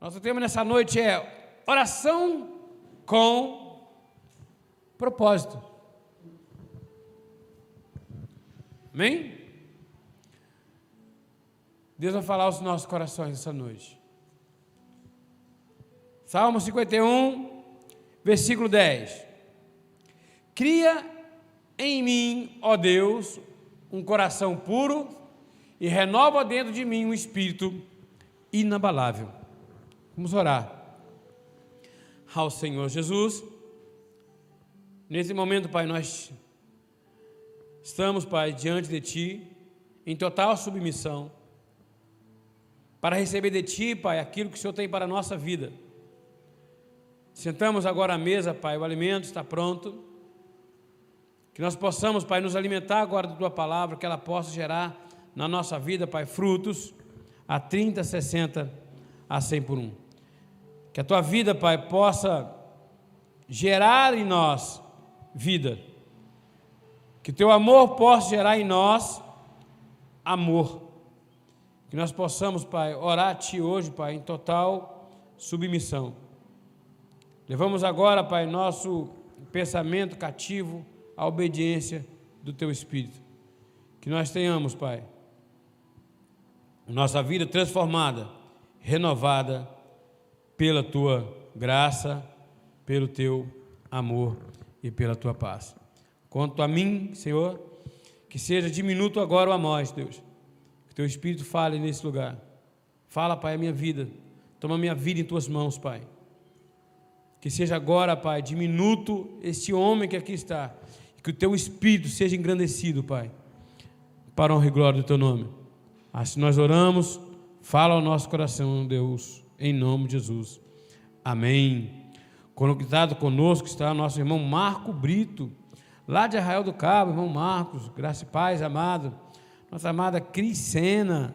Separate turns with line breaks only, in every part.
Nosso tema nessa noite é oração com propósito. Amém? Deus vai falar aos nossos corações essa noite. Salmo 51, versículo 10. Cria em mim, ó Deus, um coração puro e renova dentro de mim um espírito inabalável. Vamos orar ao Senhor Jesus. Nesse momento, Pai, nós estamos, Pai, diante de Ti, em total submissão, para receber de Ti, Pai, aquilo que o Senhor tem para a nossa vida. Sentamos agora à mesa, Pai, o alimento está pronto. Que nós possamos, Pai, nos alimentar agora da Tua palavra, que ela possa gerar na nossa vida, Pai, frutos a 30, 60, a 100 por um. Que a tua vida, Pai, possa gerar em nós vida. Que teu amor possa gerar em nós amor. Que nós possamos, Pai, orar a Ti hoje, Pai, em total submissão. Levamos agora, Pai, nosso pensamento cativo à obediência do Teu Espírito. Que nós tenhamos, Pai, nossa vida transformada, renovada pela tua graça, pelo teu amor e pela tua paz. Quanto a mim, Senhor, que seja diminuto agora o a nós, Deus. Que teu Espírito fale nesse lugar. Fala, Pai, a minha vida. Toma a minha vida em tuas mãos, Pai. Que seja agora, Pai, diminuto este homem que aqui está. Que o teu Espírito seja engrandecido, Pai. Para honra e glória do teu nome. Assim nós oramos. Fala ao nosso coração, Deus em nome de Jesus. Amém. Conectado conosco está nosso irmão Marco Brito, lá de Arraial do Cabo, irmão Marcos, graça e paz, amado. Nossa amada Crisena,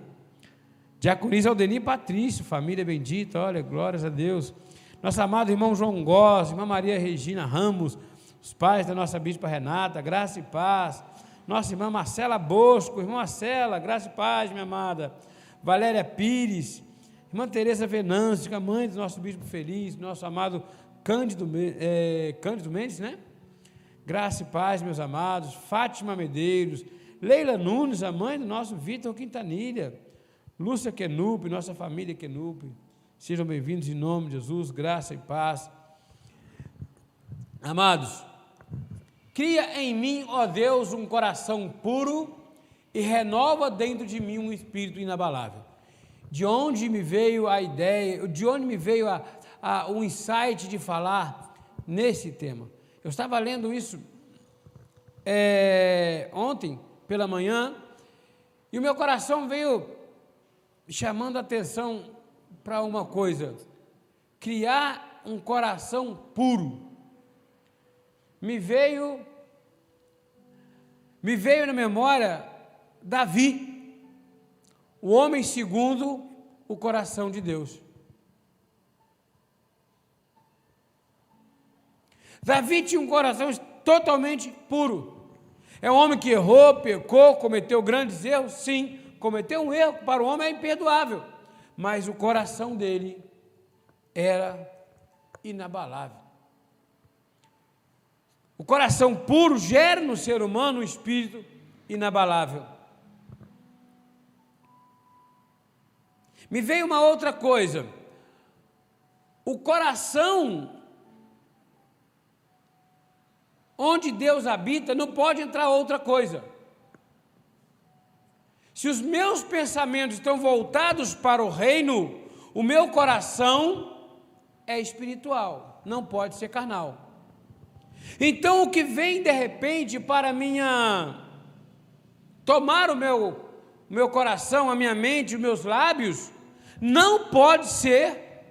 Diaconisa Aldeni Patrício, família bendita, olha, glórias a Deus. Nosso amado irmão João Góes, irmã Maria Regina Ramos, os pais da nossa bispa Renata, graça e paz. Nossa irmã Marcela Bosco, irmã Marcela, graça e paz, minha amada. Valéria Pires, Irmã Tereza Venâncio, a mãe do nosso bispo feliz, nosso amado Cândido, é, Cândido Mendes, né? Graça e paz, meus amados. Fátima Medeiros, Leila Nunes, a mãe do nosso Vitor Quintanilha, Lúcia Quenupe, nossa família Quenupe. Sejam bem-vindos em nome de Jesus, graça e paz. Amados, cria em mim, ó Deus, um coração puro e renova dentro de mim um espírito inabalável de onde me veio a ideia, de onde me veio a, a, o insight de falar nesse tema. Eu estava lendo isso é, ontem pela manhã e o meu coração veio chamando a atenção para uma coisa: criar um coração puro. Me veio, me veio na memória Davi o homem segundo o coração de Deus. Davi tinha um coração totalmente puro. É um homem que errou, pecou, cometeu grandes erros, sim, cometeu um erro, para o homem é imperdoável, mas o coração dele era inabalável. O coração puro gera no ser humano um espírito inabalável. Me veio uma outra coisa. O coração onde Deus habita não pode entrar outra coisa. Se os meus pensamentos estão voltados para o reino, o meu coração é espiritual, não pode ser carnal. Então o que vem de repente para minha tomar o meu meu coração, a minha mente, os meus lábios, não pode ser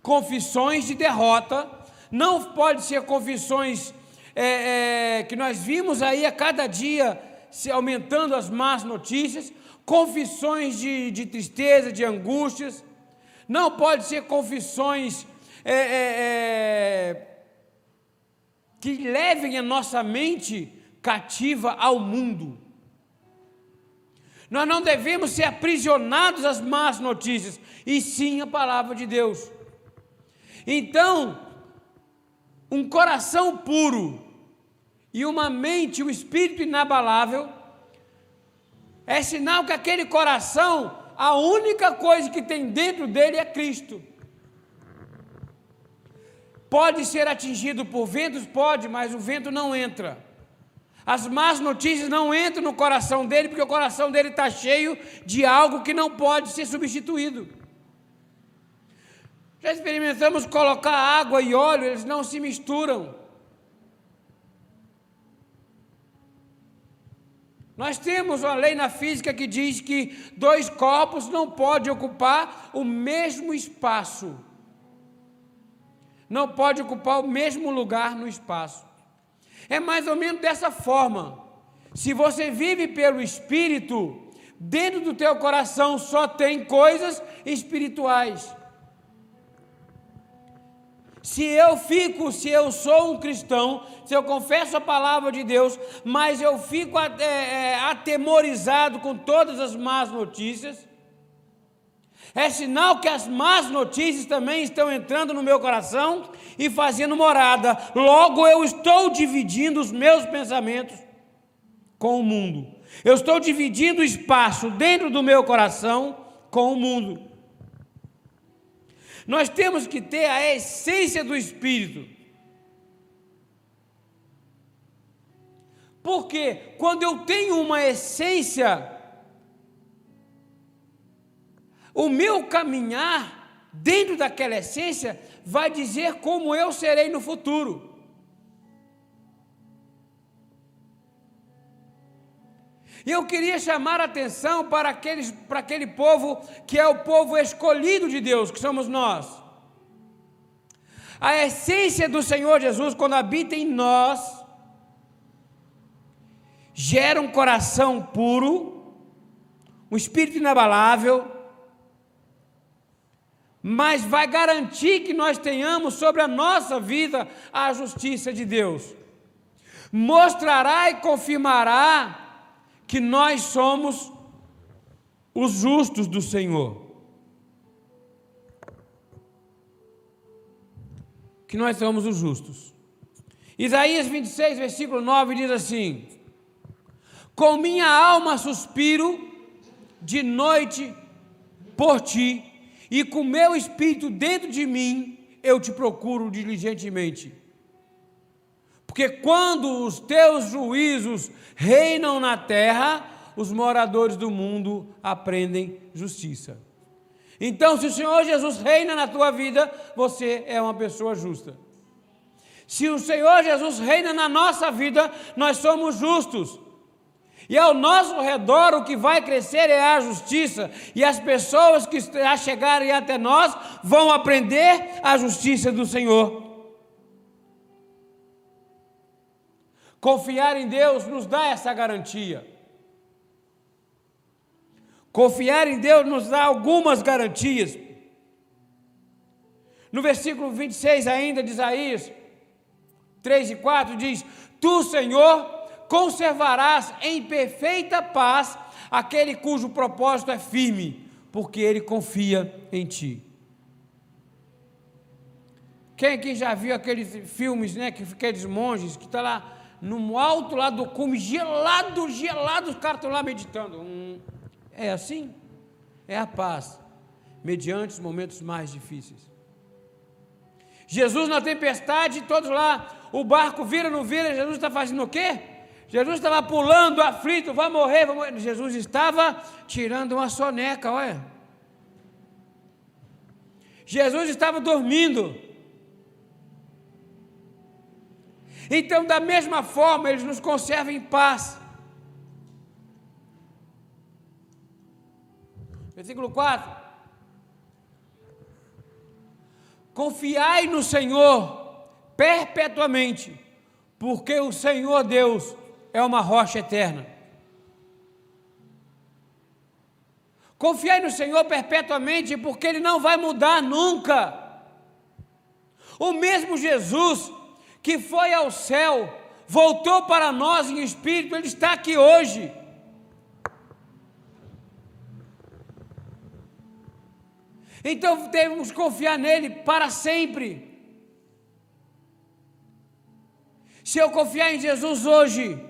confissões de derrota, não pode ser confissões é, é, que nós vimos aí a cada dia se aumentando as más notícias, confissões de, de tristeza, de angústias, não pode ser confissões é, é, é que levem a nossa mente cativa ao mundo. Nós não devemos ser aprisionados às más notícias, e sim a palavra de Deus. Então, um coração puro e uma mente, um espírito inabalável, é sinal que aquele coração, a única coisa que tem dentro dele é Cristo. Pode ser atingido por ventos? Pode, mas o vento não entra. As más notícias não entram no coração dele, porque o coração dele está cheio de algo que não pode ser substituído. Já experimentamos colocar água e óleo, eles não se misturam. Nós temos uma lei na física que diz que dois corpos não podem ocupar o mesmo espaço não pode ocupar o mesmo lugar no espaço. É mais ou menos dessa forma. Se você vive pelo Espírito, dentro do teu coração só tem coisas espirituais. Se eu fico, se eu sou um cristão, se eu confesso a palavra de Deus, mas eu fico é, é, atemorizado com todas as más notícias, é sinal que as más notícias também estão entrando no meu coração e fazendo morada. Logo eu estou dividindo os meus pensamentos com o mundo. Eu estou dividindo espaço dentro do meu coração com o mundo. Nós temos que ter a essência do Espírito. Porque quando eu tenho uma essência o meu caminhar dentro daquela essência vai dizer como eu serei no futuro. E eu queria chamar a atenção para, aqueles, para aquele povo que é o povo escolhido de Deus, que somos nós. A essência do Senhor Jesus, quando habita em nós, gera um coração puro, um espírito inabalável, mas vai garantir que nós tenhamos sobre a nossa vida a justiça de Deus. Mostrará e confirmará que nós somos os justos do Senhor. Que nós somos os justos. Isaías 26, versículo 9 diz assim: Com minha alma suspiro de noite por ti e com meu espírito dentro de mim, eu te procuro diligentemente. Porque quando os teus juízos reinam na terra, os moradores do mundo aprendem justiça. Então, se o Senhor Jesus reina na tua vida, você é uma pessoa justa. Se o Senhor Jesus reina na nossa vida, nós somos justos. E ao nosso redor o que vai crescer é a justiça, e as pessoas que já chegarem até nós vão aprender a justiça do Senhor. Confiar em Deus nos dá essa garantia. Confiar em Deus nos dá algumas garantias. No versículo 26 ainda de Isaías 3 e 4 diz: Tu, Senhor, conservarás em perfeita paz aquele cujo propósito é firme, porque ele confia em ti. Quem aqui já viu aqueles filmes, né, que aqueles monges que estão tá lá no alto lá do cume, gelado, gelado, os caras estão lá meditando. Hum, é assim? É a paz, mediante os momentos mais difíceis. Jesus na tempestade, todos lá, o barco vira, não vira, Jesus está fazendo o quê? Jesus estava pulando, aflito, vai morrer, vai morrer. Jesus estava tirando uma soneca, olha. Jesus estava dormindo. Então, da mesma forma, eles nos conservam em paz. Versículo 4. Confiai no Senhor perpetuamente, porque o Senhor Deus é uma rocha eterna. Confiai no Senhor perpetuamente, porque Ele não vai mudar nunca. O mesmo Jesus que foi ao céu, voltou para nós em espírito, Ele está aqui hoje. Então devemos confiar nele para sempre. Se eu confiar em Jesus hoje,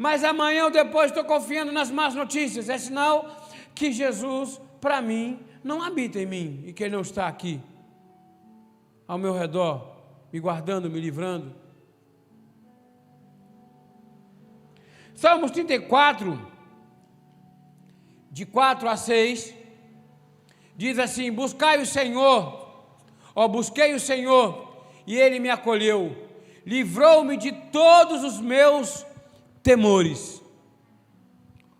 mas amanhã ou depois estou confiando nas más notícias, é sinal que Jesus, para mim, não habita em mim e que Ele não está aqui, ao meu redor, me guardando, me livrando. Salmos 34, de 4 a 6, diz assim: Buscai o Senhor, ó, busquei o Senhor, e Ele me acolheu, livrou-me de todos os meus temores.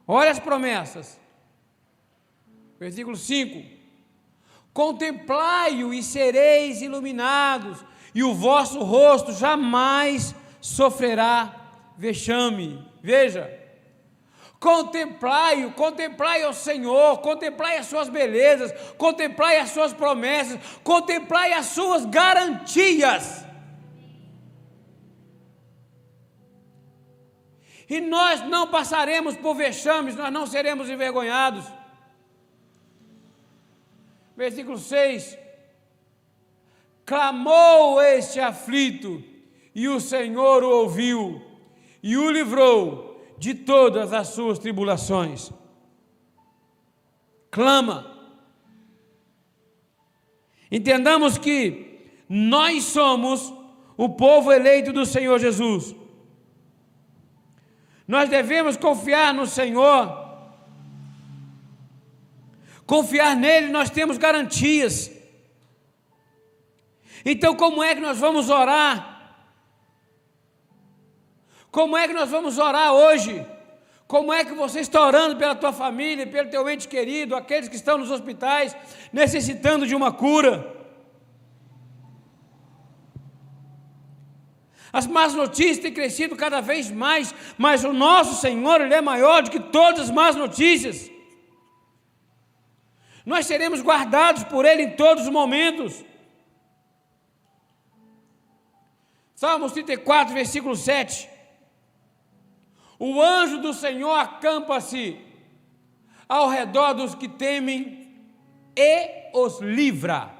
Olha as promessas. Versículo 5: Contemplai-o e sereis iluminados, e o vosso rosto jamais sofrerá vexame. Veja, contemplai-o, contemplai o Senhor, contemplai as suas belezas, contemplai as suas promessas, contemplai as suas garantias. E nós não passaremos por vexames, nós não seremos envergonhados. Versículo 6: Clamou este aflito, e o Senhor o ouviu, e o livrou de todas as suas tribulações. Clama. Entendamos que nós somos o povo eleito do Senhor Jesus. Nós devemos confiar no Senhor. Confiar nele, nós temos garantias. Então, como é que nós vamos orar? Como é que nós vamos orar hoje? Como é que você está orando pela tua família, pelo teu ente querido, aqueles que estão nos hospitais, necessitando de uma cura? As más notícias têm crescido cada vez mais, mas o nosso Senhor, Ele é maior do que todas as más notícias. Nós seremos guardados por Ele em todos os momentos. Salmos 34, versículo 7. O anjo do Senhor acampa-se ao redor dos que temem e os livra.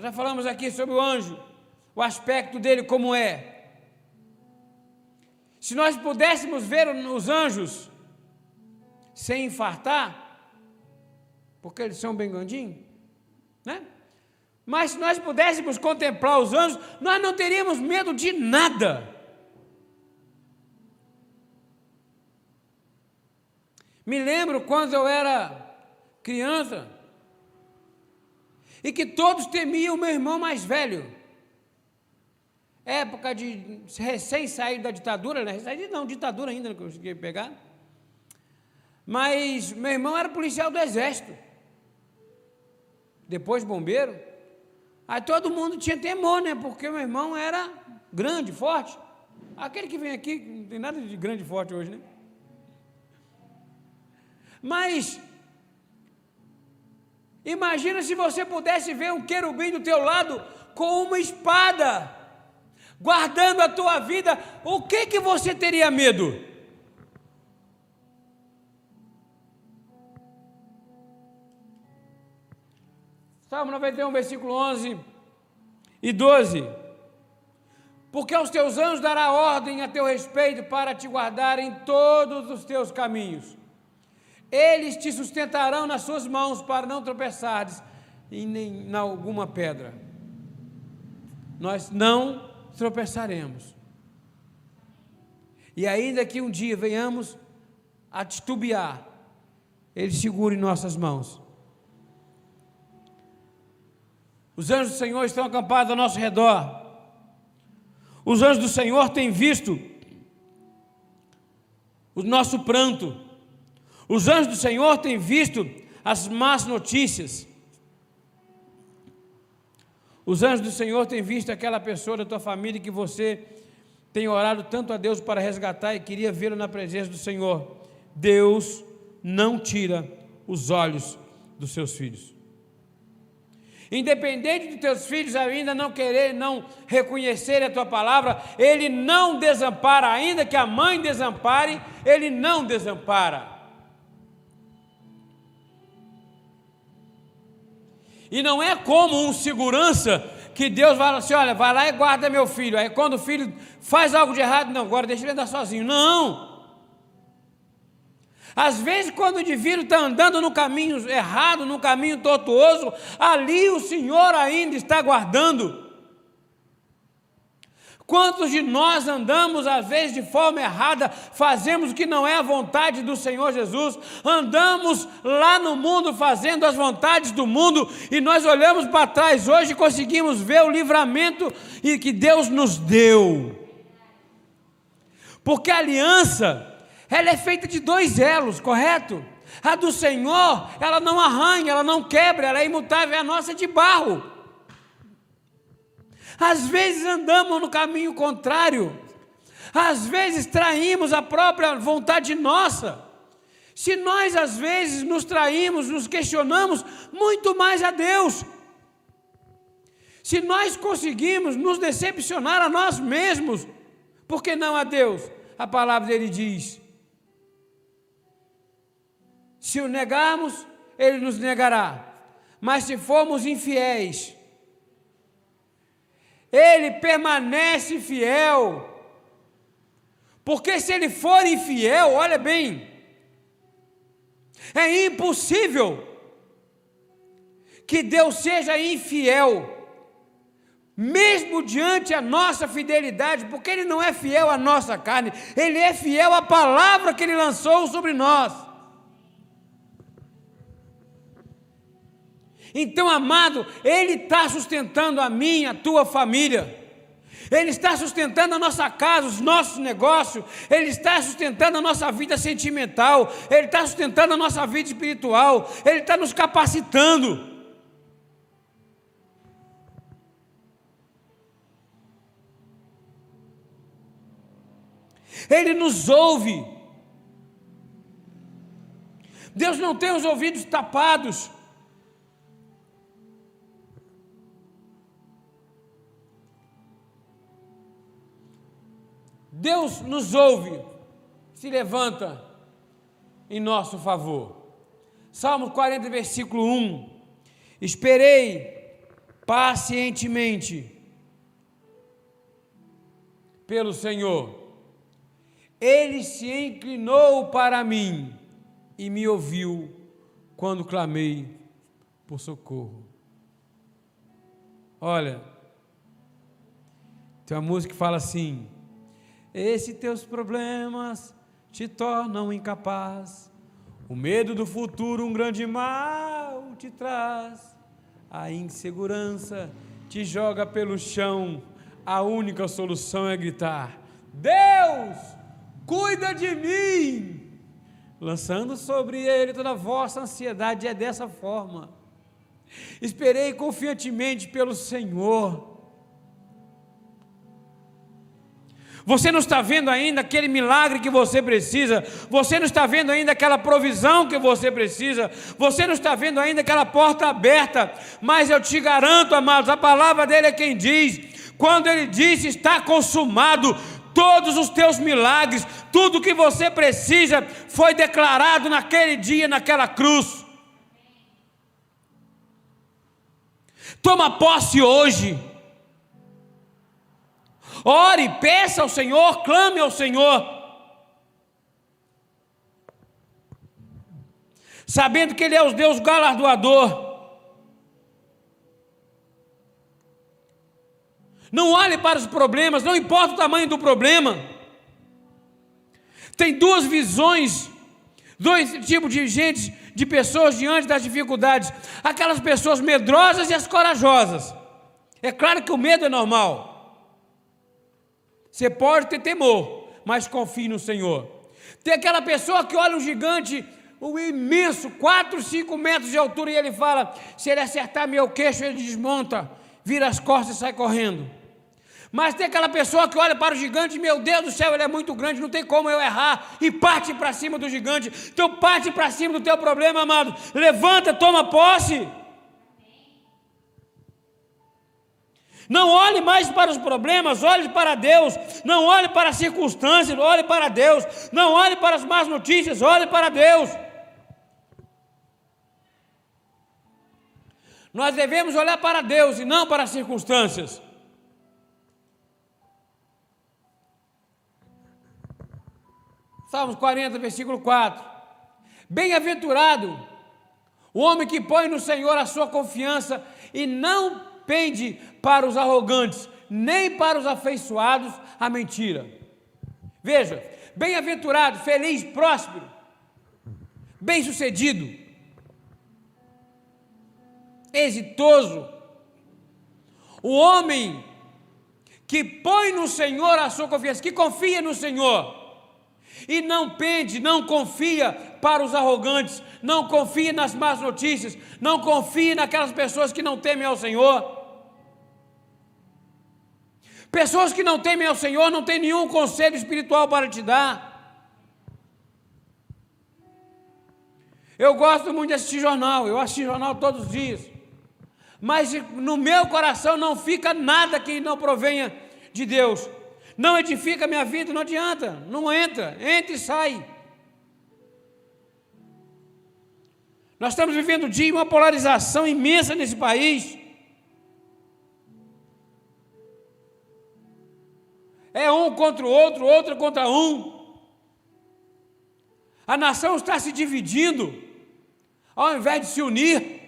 Nós já falamos aqui sobre o anjo, o aspecto dele como é. Se nós pudéssemos ver os anjos sem infartar, porque eles são bem grandinhos, né? Mas se nós pudéssemos contemplar os anjos, nós não teríamos medo de nada. Me lembro quando eu era criança, e que todos temiam o meu irmão mais velho. Época de recém sair da ditadura, né? não, ditadura ainda não consegui pegar. Mas meu irmão era policial do exército. Depois bombeiro. Aí todo mundo tinha temor, né? Porque meu irmão era grande, forte. Aquele que vem aqui, não tem nada de grande e forte hoje, né? Mas Imagina se você pudesse ver um querubim do teu lado com uma espada, guardando a tua vida, o que que você teria medo? Salmo 91, versículo 11 e 12. Porque aos teus anjos dará ordem a teu respeito para te guardar em todos os teus caminhos. Eles te sustentarão nas suas mãos para não tropeçares em, nem, em alguma pedra. Nós não tropeçaremos. E ainda que um dia venhamos a titubear, Ele segura em nossas mãos. Os anjos do Senhor estão acampados ao nosso redor. Os anjos do Senhor têm visto o nosso pranto. Os anjos do Senhor têm visto as más notícias. Os anjos do Senhor têm visto aquela pessoa da tua família que você tem orado tanto a Deus para resgatar e queria vê-lo na presença do Senhor. Deus não tira os olhos dos seus filhos. Independente de teus filhos ainda não querer, não reconhecer a tua palavra, ele não desampara, ainda que a mãe desampare, ele não desampara. E não é como um segurança que Deus fala assim: olha, vai lá e guarda meu filho. Aí quando o filho faz algo de errado, não, agora deixa ele andar sozinho. Não. Às vezes, quando o indivíduo está andando no caminho errado, no caminho tortuoso, ali o Senhor ainda está guardando. Quantos de nós andamos, às vezes, de forma errada, fazemos o que não é a vontade do Senhor Jesus, andamos lá no mundo fazendo as vontades do mundo, e nós olhamos para trás hoje e conseguimos ver o livramento que Deus nos deu. Porque a aliança, ela é feita de dois elos, correto? A do Senhor, ela não arranha, ela não quebra, ela é imutável, é a nossa de barro. Às vezes andamos no caminho contrário. Às vezes traímos a própria vontade nossa. Se nós às vezes nos traímos, nos questionamos, muito mais a Deus. Se nós conseguimos nos decepcionar a nós mesmos, por que não a Deus? A palavra dele diz: se o negarmos, ele nos negará. Mas se formos infiéis, ele permanece fiel. Porque se ele for infiel, olha bem, é impossível que Deus seja infiel, mesmo diante a nossa fidelidade, porque Ele não é fiel à nossa carne, Ele é fiel à palavra que Ele lançou sobre nós. Então, amado, Ele está sustentando a minha, a tua família. Ele está sustentando a nossa casa, os nossos negócios, Ele está sustentando a nossa vida sentimental, Ele está sustentando a nossa vida espiritual, Ele está nos capacitando. Ele nos ouve. Deus não tem os ouvidos tapados. Deus nos ouve, se levanta em nosso favor. Salmo 40, versículo 1. Esperei pacientemente pelo Senhor. Ele se inclinou para mim e me ouviu quando clamei por socorro. Olha, tem uma música que fala assim: esses teus problemas te tornam incapaz. O medo do futuro, um grande mal te traz. A insegurança te joga pelo chão. A única solução é gritar: Deus, cuida de mim! Lançando sobre ele toda a vossa ansiedade, é dessa forma. Esperei confiantemente pelo Senhor Você não está vendo ainda aquele milagre que você precisa. Você não está vendo ainda aquela provisão que você precisa. Você não está vendo ainda aquela porta aberta. Mas eu te garanto, amados, a palavra dele é quem diz. Quando ele disse está consumado, todos os teus milagres, tudo que você precisa, foi declarado naquele dia, naquela cruz. Toma posse hoje. Ore, peça ao Senhor, clame ao Senhor. Sabendo que Ele é o Deus galardoador. Não olhe para os problemas, não importa o tamanho do problema. Tem duas visões, dois tipos de gente, de pessoas diante das dificuldades: aquelas pessoas medrosas e as corajosas. É claro que o medo é normal. Você pode ter temor, mas confie no Senhor. Tem aquela pessoa que olha um gigante, um imenso, 4, 5 metros de altura, e ele fala: se ele acertar meu queixo, ele desmonta, vira as costas e sai correndo. Mas tem aquela pessoa que olha para o gigante, meu Deus do céu, ele é muito grande, não tem como eu errar, e parte para cima do gigante. Então parte para cima do teu problema, amado. Levanta, toma posse. Não olhe mais para os problemas, olhe para Deus. Não olhe para as circunstâncias, olhe para Deus. Não olhe para as más notícias, olhe para Deus. Nós devemos olhar para Deus e não para as circunstâncias. Salmos 40, versículo 4. Bem-aventurado o homem que põe no Senhor a sua confiança e não pende para os arrogantes, nem para os afeiçoados à mentira. Veja, bem-aventurado, feliz, próspero, bem-sucedido, exitoso. O homem que põe no Senhor a sua confiança, que confia no Senhor, e não pende, não confia para os arrogantes, não confia nas más notícias, não confia naquelas pessoas que não temem ao Senhor. Pessoas que não temem ao Senhor não têm nenhum conselho espiritual para te dar. Eu gosto muito de assistir jornal, eu assisto jornal todos os dias. Mas no meu coração não fica nada que não provenha de Deus. Não edifica minha vida, não adianta, não entra, entra e sai. Nós estamos vivendo um dia uma polarização imensa nesse país. É um contra o outro, outro contra um. A nação está se dividindo, ao invés de se unir.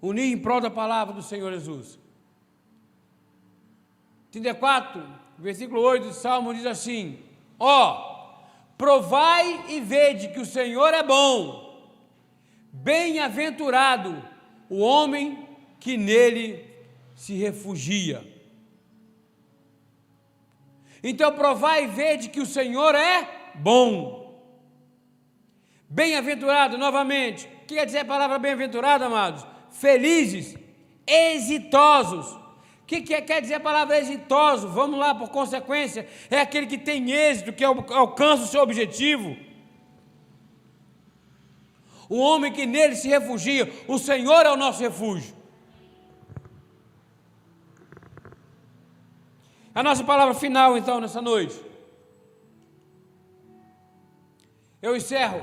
Unir em prol da palavra do Senhor Jesus. 34, versículo 8 do Salmo diz assim: Ó, provai e vede que o Senhor é bom, bem-aventurado o homem que nele se refugia. Então provai e vede que o Senhor é bom. Bem-aventurado, novamente. O que quer dizer a palavra bem-aventurado, amados? Felizes, exitosos. O que quer dizer a palavra exitoso? Vamos lá, por consequência, é aquele que tem êxito, que alcança o seu objetivo. O homem que nele se refugia, o Senhor é o nosso refúgio. A nossa palavra final, então, nessa noite. Eu encerro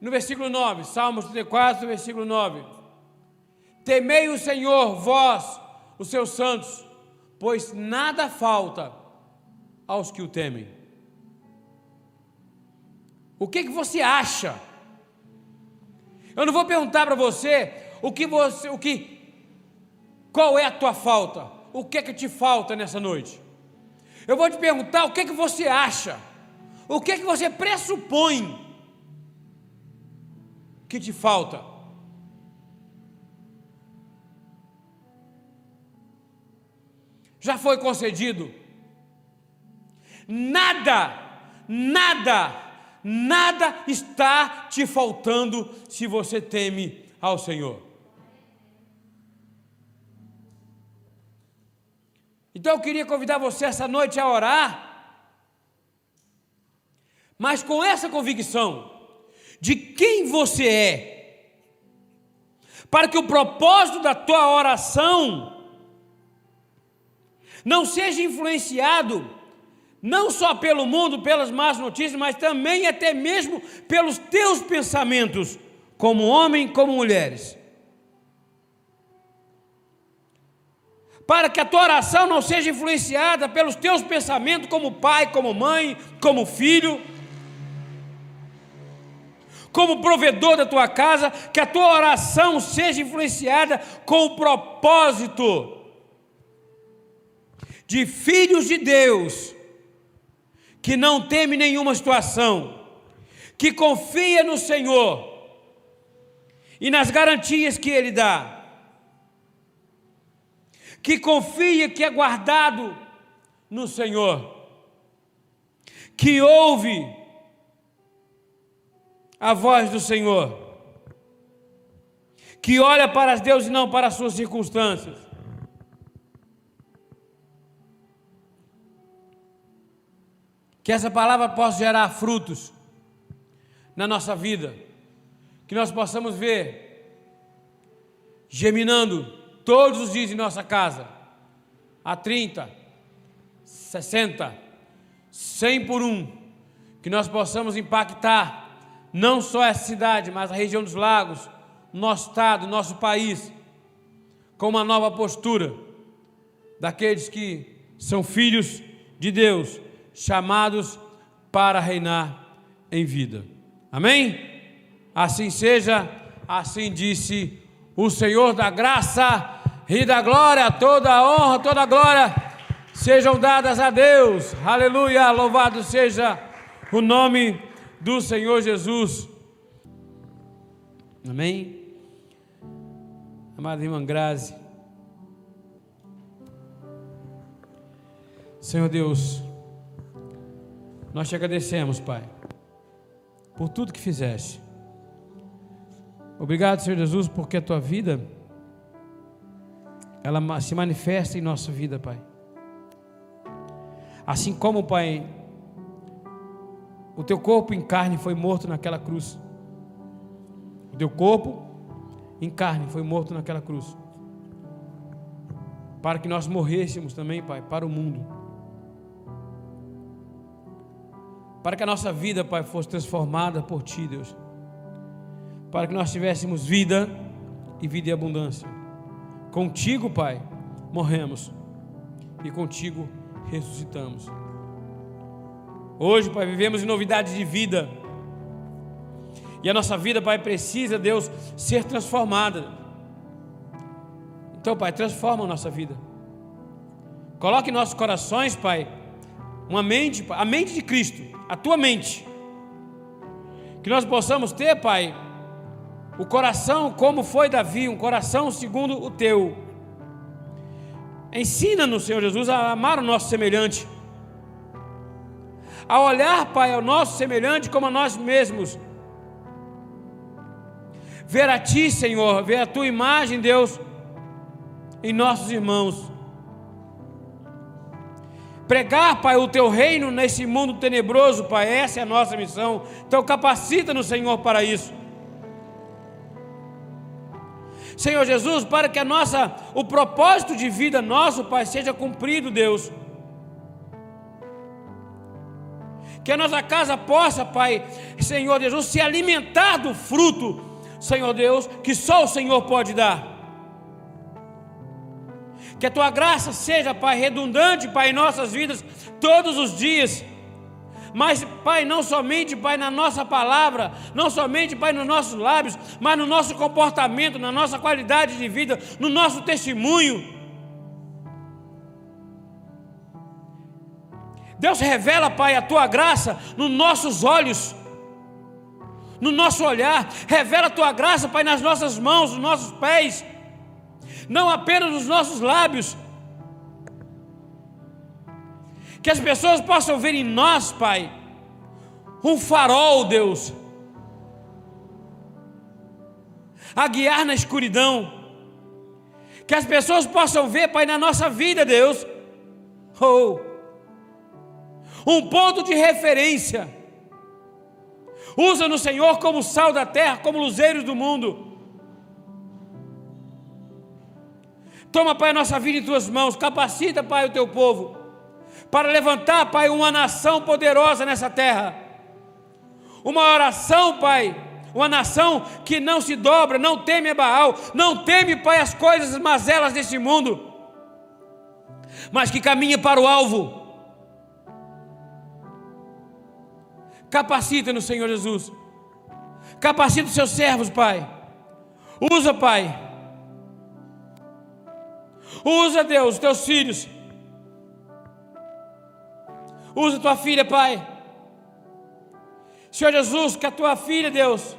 no versículo 9, Salmos 34, versículo 9. Temei o Senhor, vós, os seus santos, pois nada falta aos que o temem. O que, que você acha? Eu não vou perguntar para você o que você, o que, qual é a tua falta o que é que te falta nessa noite. Eu vou te perguntar o que é que você acha, o que é que você pressupõe que te falta. Já foi concedido? Nada, nada, nada está te faltando se você teme ao Senhor. Então eu queria convidar você essa noite a orar, mas com essa convicção de quem você é, para que o propósito da tua oração não seja influenciado não só pelo mundo, pelas más notícias, mas também até mesmo pelos teus pensamentos, como homem, como mulheres. Para que a tua oração não seja influenciada pelos teus pensamentos como pai, como mãe, como filho, como provedor da tua casa, que a tua oração seja influenciada com o propósito de filhos de Deus, que não teme nenhuma situação, que confia no Senhor e nas garantias que Ele dá que confia que é guardado no Senhor, que ouve a voz do Senhor, que olha para Deus e não para as suas circunstâncias. Que essa palavra possa gerar frutos na nossa vida, que nós possamos ver germinando todos os dias em nossa casa, a 30, 60, 100 por um, que nós possamos impactar não só essa cidade, mas a região dos lagos, nosso estado, nosso país, com uma nova postura daqueles que são filhos de Deus, chamados para reinar em vida. Amém? Assim seja, assim disse o Senhor da graça e da glória, toda a honra, toda a glória sejam dadas a Deus. Aleluia! Louvado seja o nome do Senhor Jesus. Amém? Amada irmã Grazi, Senhor Deus, nós te agradecemos, Pai, por tudo que fizeste. Obrigado, Senhor Jesus, porque a tua vida ela se manifesta em nossa vida, Pai. Assim como, Pai, o teu corpo em carne foi morto naquela cruz. O teu corpo em carne foi morto naquela cruz. Para que nós morrêssemos também, Pai, para o mundo. Para que a nossa vida, Pai, fosse transformada por Ti, Deus. Para que nós tivéssemos vida e vida em abundância. Contigo, Pai, morremos. E contigo ressuscitamos. Hoje, Pai, vivemos em novidade de vida. E a nossa vida, Pai, precisa, Deus, ser transformada. Então, Pai, transforma a nossa vida. Coloque em nossos corações, Pai, uma mente, a mente de Cristo, a tua mente. Que nós possamos ter, Pai, o coração como foi Davi, um coração segundo o teu. Ensina-nos, Senhor Jesus, a amar o nosso semelhante a olhar, Pai, ao nosso semelhante como a nós mesmos. Ver a Ti, Senhor, ver a Tua imagem, Deus, em nossos irmãos. Pregar, Pai, o Teu reino nesse mundo tenebroso, Pai, essa é a nossa missão. Então capacita-nos, Senhor, para isso. Senhor Jesus, para que a nossa, o propósito de vida nosso, Pai, seja cumprido, Deus. que a nossa casa possa, Pai, Senhor Jesus, se alimentar do fruto, Senhor Deus, que só o Senhor pode dar. Que a tua graça seja, Pai, redundante, Pai, em nossas vidas todos os dias. Mas, Pai, não somente, Pai, na nossa palavra, não somente, Pai, nos nossos lábios, mas no nosso comportamento, na nossa qualidade de vida, no nosso testemunho. Deus revela, Pai, a tua graça nos nossos olhos, no nosso olhar. Revela a tua graça, Pai, nas nossas mãos, nos nossos pés, não apenas nos nossos lábios. Que as pessoas possam ver em nós, Pai, um farol, Deus, a guiar na escuridão. Que as pessoas possam ver, Pai, na nossa vida, Deus, oh, um ponto de referência. Usa no Senhor como sal da terra, como luzeiros do mundo. Toma, Pai, a nossa vida em tuas mãos. Capacita, Pai, o teu povo. Para levantar, Pai, uma nação poderosa nessa terra. Uma oração, Pai. Uma nação que não se dobra, não teme a Baal, não teme, Pai, as coisas mazelas desse mundo, mas que caminha para o alvo Capacita no Senhor Jesus. Capacita os seus servos, Pai. Usa, Pai. Usa, Deus, os teus filhos. Usa tua filha, Pai. Senhor Jesus, que a tua filha, Deus,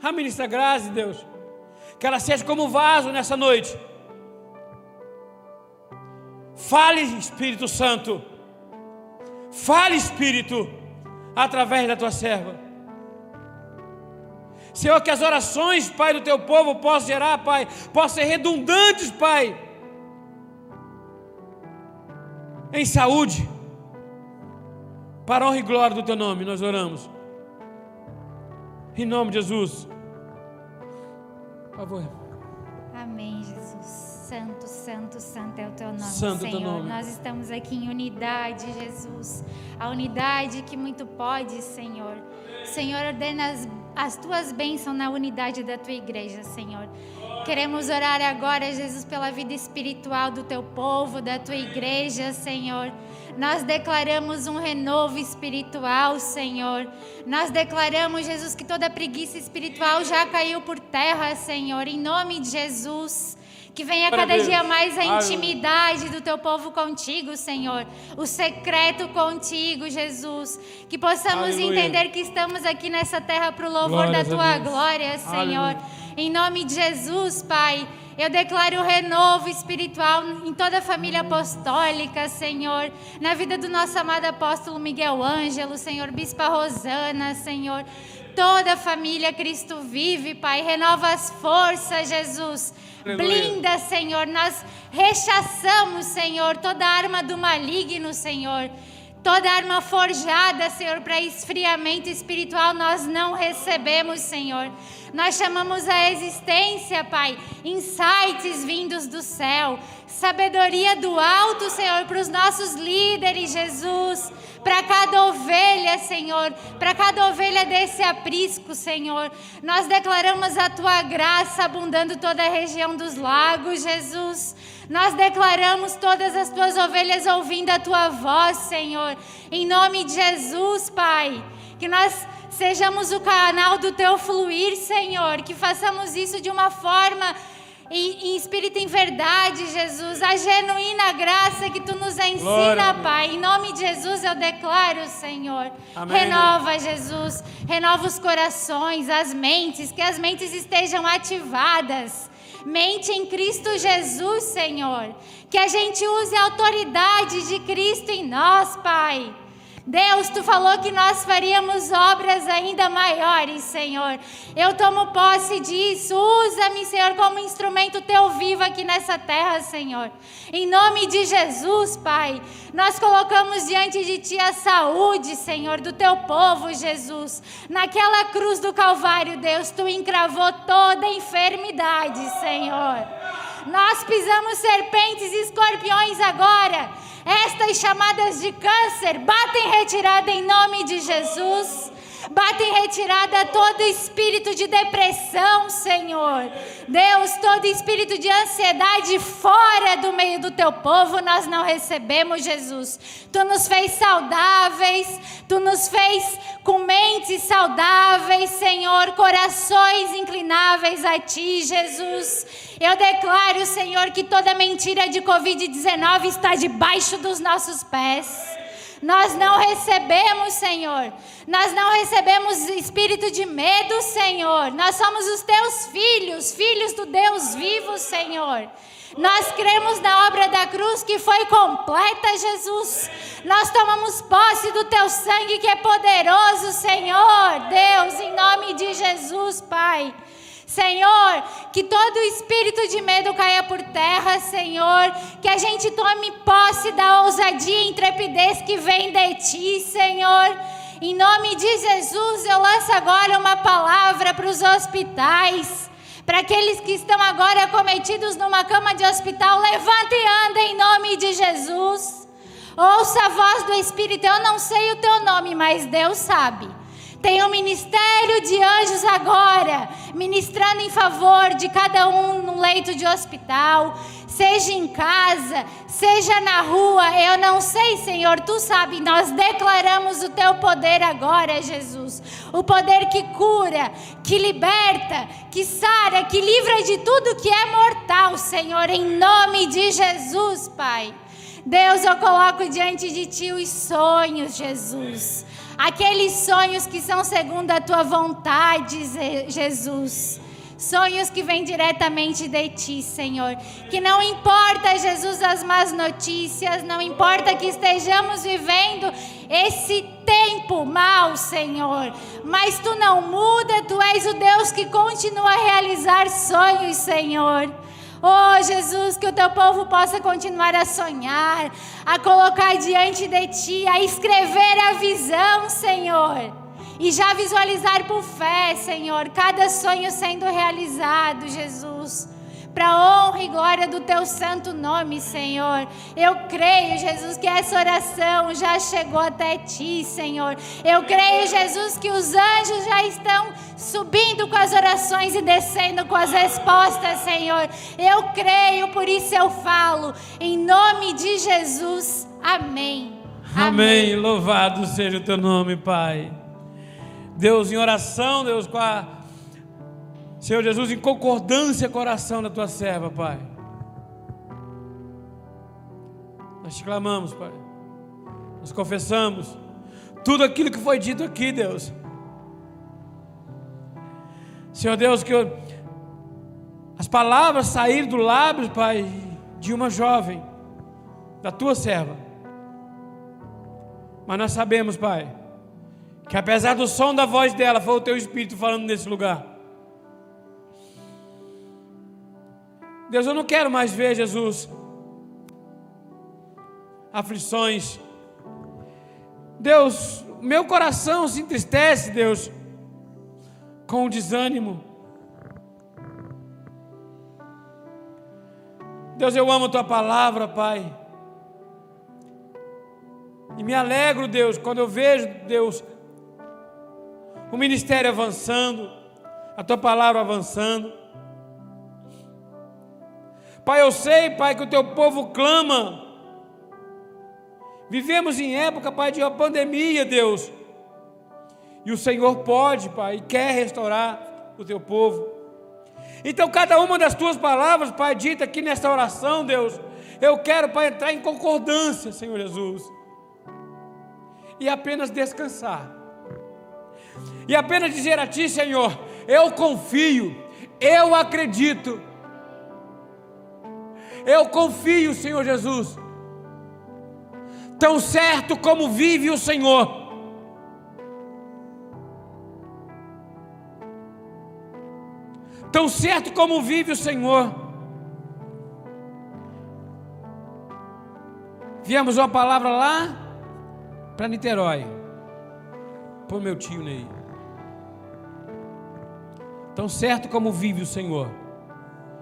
a ministra Grazi, Deus, que ela seja como vaso nessa noite. Fale, Espírito Santo. Fale, Espírito através da tua serva. Senhor, que as orações, Pai, do teu povo possam gerar, Pai, possam ser redundantes, Pai, em saúde, para honra e glória do teu nome, nós oramos. Em nome de Jesus. Por favor.
Amém, Jesus. Santo, santo, santo é o teu nome,
Santo é teu
Senhor.
nome.
Nós estamos aqui em unidade, Jesus. A unidade que muito pode, Senhor. Senhor, ordena as, as tuas bênçãos na unidade da tua igreja, Senhor. Queremos orar agora, Jesus, pela vida espiritual do teu povo, da tua igreja, Senhor. Nós declaramos um renovo espiritual, Senhor. Nós declaramos, Jesus, que toda preguiça espiritual já caiu por terra, Senhor, em nome de Jesus. Que venha cada dia mais a intimidade do teu povo contigo, Senhor. O secreto contigo, Jesus. Que possamos
Aleluia.
entender que estamos aqui nessa terra para o louvor
Glórias
da tua glória, Senhor.
Aleluia.
Em nome de Jesus, Pai. Eu declaro renovo espiritual em toda a família apostólica, Senhor. Na vida do nosso amado apóstolo Miguel Ângelo, Senhor. Bispa Rosana, Senhor. Toda a família Cristo vive, Pai. Renova as forças, Jesus. Blinda, Senhor. Nós rechaçamos, Senhor, toda arma do maligno, Senhor. Toda arma forjada, Senhor, para esfriamento espiritual, nós não recebemos, Senhor. Nós chamamos a existência, Pai, insights vindos do céu, sabedoria do alto, Senhor, para os nossos líderes, Jesus, para cada ovelha, Senhor, para cada ovelha desse aprisco, Senhor. Nós declaramos a tua graça abundando toda a região dos lagos, Jesus. Nós declaramos todas as tuas ovelhas ouvindo a tua voz, Senhor. Em nome de Jesus, Pai. Que nós sejamos o canal do teu fluir, Senhor. Que façamos isso de uma forma em, em espírito em verdade, Jesus. A genuína graça que tu nos
Glória
ensina,
Deus.
Pai. Em nome de Jesus eu declaro, Senhor.
Amém.
Renova, Jesus. Renova os corações, as mentes. Que as mentes estejam ativadas. Mente em Cristo Jesus, Senhor. Que a gente use a autoridade de Cristo em nós, Pai. Deus, tu falou que nós faríamos obras ainda maiores, Senhor. Eu tomo posse disso. Usa-me, Senhor, como instrumento teu vivo aqui nessa terra, Senhor. Em nome de Jesus, Pai, nós colocamos diante de ti a saúde, Senhor, do teu povo, Jesus. Naquela cruz do Calvário, Deus, tu encravou toda a enfermidade, Senhor. Nós pisamos serpentes e escorpiões agora. Estas chamadas de câncer batem retirada em nome de Jesus. Batem retirada todo espírito de depressão, Senhor. Deus, todo espírito de ansiedade fora do meio do teu povo, nós não recebemos, Jesus. Tu nos fez saudáveis, tu nos fez com mentes saudáveis, Senhor, corações inclináveis a ti, Jesus. Eu declaro, Senhor, que toda mentira de Covid-19 está debaixo dos nossos pés. Nós não recebemos, Senhor. Nós não recebemos espírito de medo, Senhor. Nós somos os teus filhos, filhos do Deus vivo, Senhor. Nós cremos na obra da cruz que foi completa, Jesus. Nós tomamos posse do teu sangue que é poderoso, Senhor. Deus, em nome de Jesus, Pai. Senhor, que todo espírito de medo caia por terra, Senhor. Que a gente tome posse da ousadia e intrepidez que vem de ti, Senhor. Em nome de Jesus, eu lanço agora uma palavra para os hospitais. Para aqueles que estão agora cometidos numa cama de hospital, levanta e anda em nome de Jesus. Ouça a voz do Espírito. Eu não sei o teu nome, mas Deus sabe. Tem um ministério de anjos agora, ministrando em favor de cada um no leito de hospital, seja em casa, seja na rua. Eu não sei, Senhor, tu sabe. Nós declaramos o teu poder agora, Jesus. O poder que cura, que liberta, que sara, que livra de tudo que é mortal, Senhor, em nome de Jesus, Pai. Deus, eu coloco diante de ti os sonhos, Jesus. Aqueles sonhos que são segundo a tua vontade, Jesus. Sonhos que vêm diretamente de ti, Senhor. Que não importa, Jesus, as más notícias, não importa que estejamos vivendo esse tempo mal, Senhor. Mas tu não muda, tu és o Deus que continua a realizar sonhos, Senhor. Oh Jesus, que o teu povo possa continuar a sonhar, a colocar diante de ti, a escrever a visão, Senhor. E já visualizar por fé, Senhor, cada sonho sendo realizado, Jesus. Para honra e glória do teu santo nome, Senhor. Eu creio, Jesus, que essa oração já chegou até ti, Senhor. Eu creio, Jesus, que os anjos já estão subindo com as orações e descendo com as respostas, Senhor. Eu creio, por isso eu falo, em nome de Jesus. Amém.
Amém. Amém. Louvado seja o teu nome, Pai. Deus, em oração, Deus, com a Senhor Jesus, em concordância com a oração da tua serva, Pai. Nós te clamamos, Pai. Nós confessamos tudo aquilo que foi dito aqui, Deus. Senhor Deus, que eu, as palavras saíram do lábio, Pai, de uma jovem, da tua serva. Mas nós sabemos, Pai, que apesar do som da voz dela, foi o teu Espírito falando nesse lugar. Deus, eu não quero mais ver, Jesus, aflições. Deus, meu coração se entristece, Deus, com o desânimo. Deus, eu amo a tua palavra, Pai. E me alegro, Deus, quando eu vejo, Deus, o ministério avançando, a tua palavra avançando. Pai, eu sei, Pai, que o teu povo clama. Vivemos em época, Pai, de uma pandemia, Deus. E o Senhor pode, Pai, e quer restaurar o teu povo. Então, cada uma das tuas palavras, Pai, dita aqui nesta oração, Deus, eu quero, Pai, entrar em concordância, Senhor Jesus. E apenas descansar. E apenas dizer a Ti, Senhor, eu confio, eu acredito eu confio, Senhor Jesus. Tão certo como vive o Senhor. Tão certo como vive o Senhor. Viemos uma palavra lá para Niterói. Para meu tio Ney. Tão certo como vive o Senhor,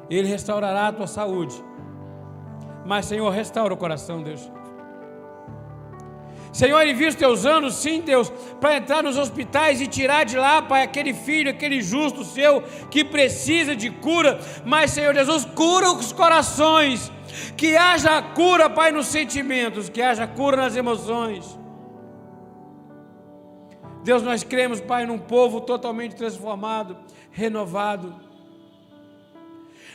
Ele restaurará a tua saúde. Mas, Senhor, restaura o coração, Deus. Senhor, os teus anos, sim, Deus, para entrar nos hospitais e tirar de lá, Pai, aquele filho, aquele justo seu que precisa de cura. Mas, Senhor Jesus, cura os corações. Que haja cura, Pai, nos sentimentos, que haja cura nas emoções. Deus, nós cremos, Pai, num povo totalmente transformado, renovado.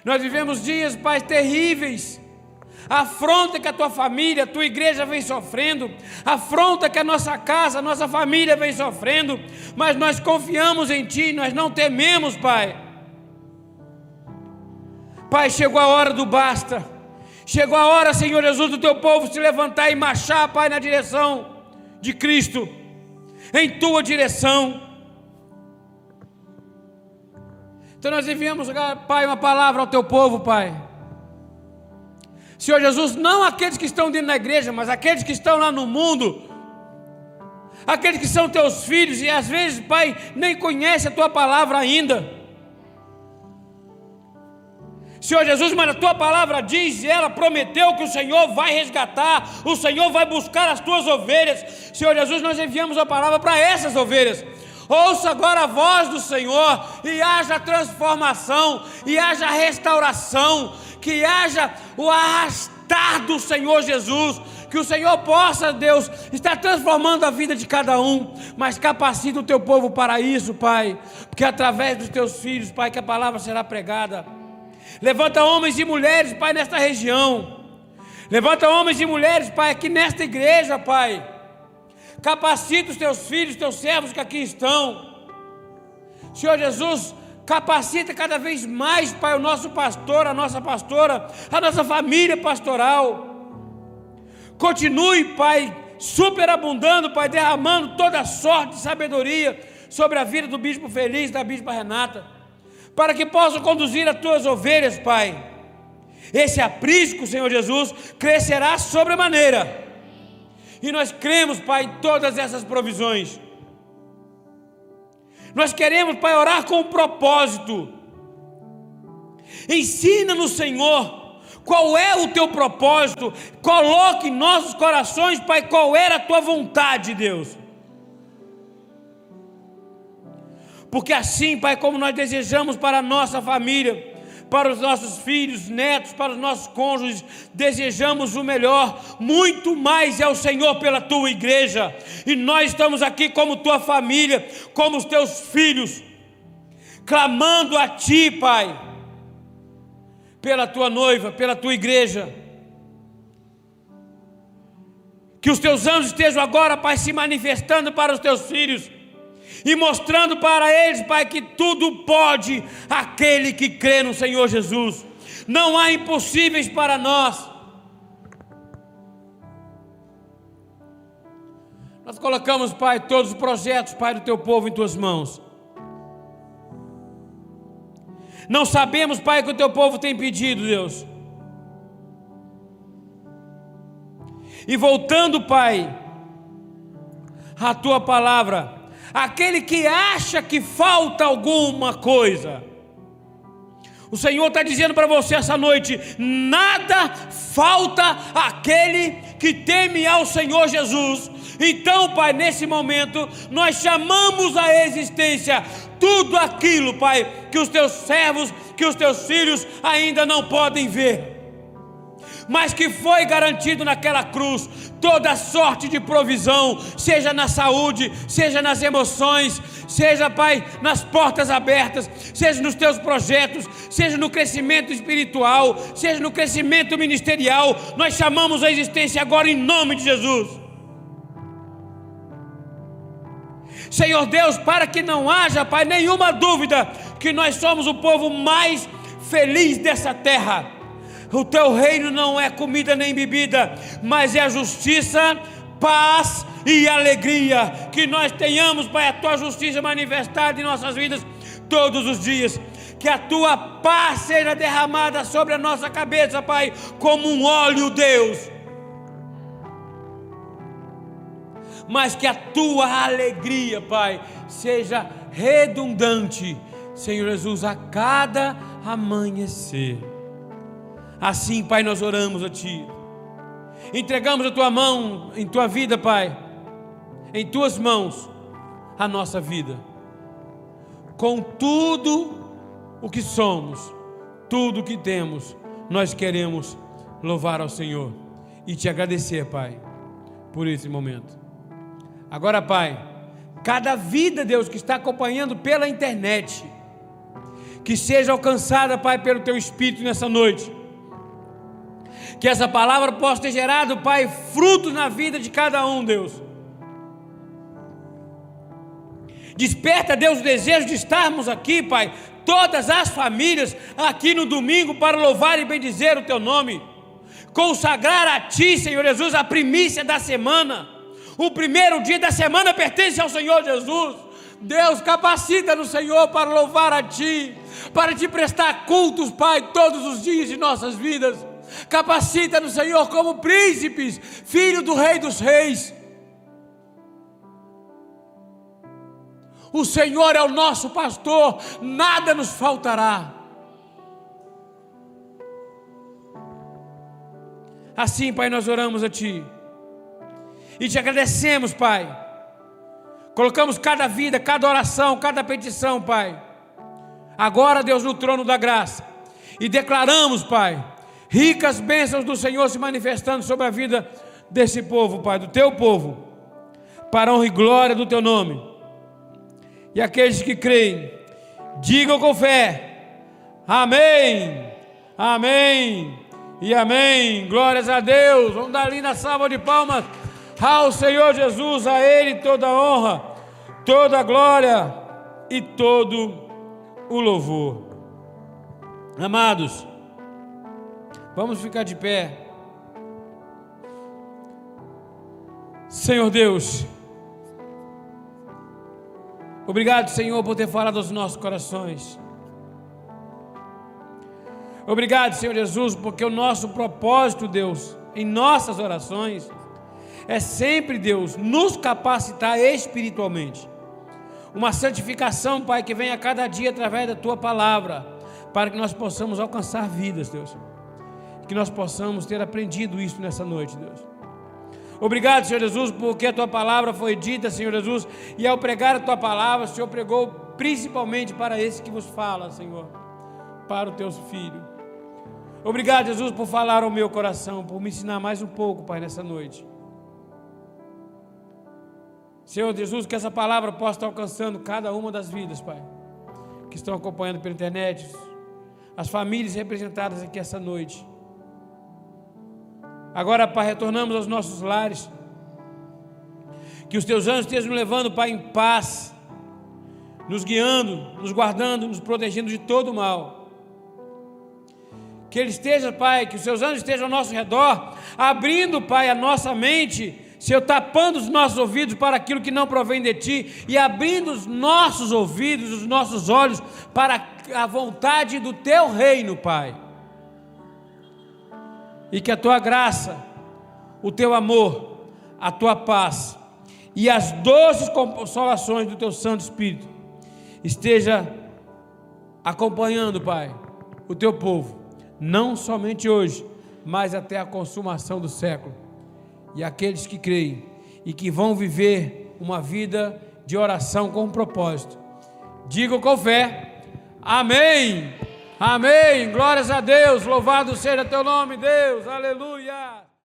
Nós vivemos dias, Pai, terríveis a afronta que a tua família, a tua igreja vem sofrendo, a afronta que a nossa casa, a nossa família vem sofrendo, mas nós confiamos em Ti, nós não tememos, Pai. Pai, chegou a hora do basta, chegou a hora, Senhor Jesus, do teu povo se levantar e marchar, Pai, na direção de Cristo, em tua direção. Então nós enviamos, Pai, uma palavra ao teu povo, Pai Senhor Jesus, não aqueles que estão dentro da igreja, mas aqueles que estão lá no mundo, aqueles que são teus filhos e às vezes, Pai, nem conhece a tua palavra ainda. Senhor Jesus, mas a tua palavra diz, e ela prometeu que o Senhor vai resgatar, o Senhor vai buscar as tuas ovelhas. Senhor Jesus, nós enviamos a palavra para essas ovelhas. Ouça agora a voz do Senhor e haja transformação, e haja restauração, que haja o arrastar do Senhor Jesus, que o Senhor possa, Deus, estar transformando a vida de cada um, mas capacita o teu povo para isso, Pai, porque através dos teus filhos, Pai, que a palavra será pregada. Levanta homens e mulheres, Pai, nesta região. Levanta homens e mulheres, Pai, aqui nesta igreja, Pai. Capacita os teus filhos, os teus servos que aqui estão. Senhor Jesus, Capacita cada vez mais, Pai, o nosso pastor, a nossa pastora, a nossa família pastoral. Continue, Pai, superabundando, Pai, derramando toda sorte de sabedoria sobre a vida do bispo feliz, da bispa Renata, para que possam conduzir as tuas ovelhas, Pai. Esse aprisco, Senhor Jesus, crescerá sobremaneira. E nós cremos, Pai, em todas essas provisões. Nós queremos, Pai, orar com um propósito. Ensina-nos, Senhor, qual é o teu propósito, coloque em nossos corações, Pai, qual era a tua vontade, Deus. Porque assim, Pai, como nós desejamos para a nossa família, para os nossos filhos, netos, para os nossos cônjuges, desejamos o melhor, muito mais é o Senhor pela tua igreja, e nós estamos aqui como tua família, como os teus filhos, clamando a Ti, Pai, pela tua noiva, pela tua igreja. Que os teus anjos estejam agora, Pai, se manifestando para os teus filhos e mostrando para eles, Pai, que tudo pode aquele que crê no Senhor Jesus. Não há impossíveis para nós. Nós colocamos, Pai, todos os projetos, Pai, do teu povo em tuas mãos. Não sabemos, Pai, o que o teu povo tem pedido, Deus. E voltando, Pai, a tua palavra, aquele que acha que falta alguma coisa. O Senhor está dizendo para você essa noite: nada falta aquele que teme ao Senhor Jesus. Então, Pai, nesse momento, nós chamamos a existência tudo aquilo, Pai, que os teus servos, que os teus filhos ainda não podem ver mas que foi garantido naquela cruz toda sorte de provisão, seja na saúde, seja nas emoções, seja, Pai, nas portas abertas, seja nos teus projetos, seja no crescimento espiritual, seja no crescimento ministerial. Nós chamamos a existência agora em nome de Jesus. Senhor Deus, para que não haja, Pai, nenhuma dúvida que nós somos o povo mais feliz dessa terra o teu reino não é comida nem bebida, mas é a justiça, paz e alegria. Que nós tenhamos, Pai, a tua justiça manifestada em nossas vidas todos os dias. Que a tua paz seja derramada sobre a nossa cabeça, Pai, como um óleo, Deus. Mas que a tua alegria, Pai, seja redundante, Senhor Jesus, a cada amanhecer. Assim, Pai, nós oramos a Ti. Entregamos a Tua mão, em Tua vida, Pai, em Tuas mãos, a nossa vida. Com tudo o que somos, tudo o que temos, nós queremos louvar ao Senhor e te agradecer, Pai, por esse momento. Agora, Pai, cada vida, Deus, que está acompanhando pela internet, que seja alcançada, Pai, pelo Teu Espírito nessa noite que essa palavra possa ter gerado, Pai, frutos na vida de cada um, Deus. Desperta, Deus, o desejo de estarmos aqui, Pai, todas as famílias aqui no domingo para louvar e bendizer o Teu nome. Consagrar a Ti, Senhor Jesus, a primícia da semana. O primeiro dia da semana pertence ao Senhor Jesus. Deus, capacita no Senhor para louvar a Ti, para te prestar cultos, Pai, todos os dias de nossas vidas. Capacita-nos, Senhor, como príncipes, filho do Rei dos Reis. O Senhor é o nosso pastor, nada nos faltará. Assim, Pai, nós oramos a Ti e te agradecemos, Pai. Colocamos cada vida, cada oração, cada petição, Pai. Agora, Deus, no trono da graça. E declaramos, Pai, ricas bênçãos do Senhor se manifestando sobre a vida desse povo, Pai, do teu povo, para honra e glória do teu nome. E aqueles que creem, digam com fé: Amém, Amém e Amém. Glórias a Deus. Vamos dar linda salva de palmas ao Senhor Jesus, a Ele toda a honra, toda a glória e todo o louvor. Amados, Vamos ficar de pé. Senhor Deus, obrigado, Senhor, por ter falado aos nossos corações. Obrigado, Senhor Jesus, porque o nosso propósito, Deus, em nossas orações, é sempre, Deus, nos capacitar espiritualmente. Uma santificação, Pai, que vem a cada dia através da tua palavra para que nós possamos alcançar vidas, Deus. Que nós possamos ter aprendido isso nessa noite, Deus. Obrigado, Senhor Jesus, porque a tua palavra foi dita, Senhor Jesus, e ao pregar a tua palavra, o Senhor pregou principalmente para esse que vos fala, Senhor, para o teu filho. Obrigado, Jesus, por falar ao meu coração, por me ensinar mais um pouco, Pai, nessa noite. Senhor Jesus, que essa palavra possa estar alcançando cada uma das vidas, Pai, que estão acompanhando pela internet, as famílias representadas aqui essa noite. Agora, Pai, retornamos aos nossos lares. Que os teus anjos estejam nos levando, Pai, em paz, nos guiando, nos guardando, nos protegendo de todo o mal. Que Ele esteja, Pai, que os seus anjos estejam ao nosso redor, abrindo, Pai, a nossa mente, Senhor, tapando os nossos ouvidos para aquilo que não provém de Ti e abrindo os nossos ouvidos, os nossos olhos para a vontade do Teu reino, Pai e que a tua graça, o teu amor, a tua paz e as doces consolações do teu Santo Espírito esteja acompanhando, Pai, o teu povo, não somente hoje, mas até a consumação do século. E aqueles que creem e que vão viver uma vida de oração com propósito. Digo com fé: Amém. Amém. Glórias a Deus. Louvado seja teu nome, Deus. Aleluia.